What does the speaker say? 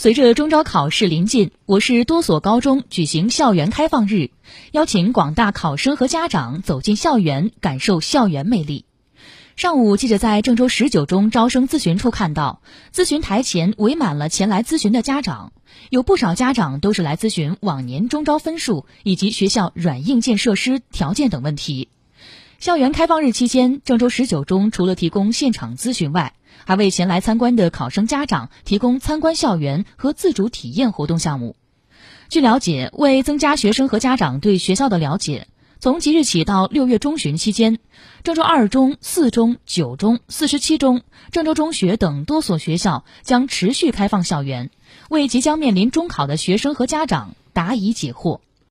随着中招考试临近，我市多所高中举行校园开放日，邀请广大考生和家长走进校园，感受校园魅力。上午，记者在郑州十九中招生咨询处看到，咨询台前围满了前来咨询的家长，有不少家长都是来咨询往年中招分数以及学校软硬件设施条件等问题。校园开放日期间，郑州十九中除了提供现场咨询外，还为前来参观的考生家长提供参观校园和自主体验活动项目。据了解，为增加学生和家长对学校的了解，从即日起到六月中旬期间，郑州二中、四中、九中、四十七中、郑州中学等多所学校将持续开放校园，为即将面临中考的学生和家长答疑解惑。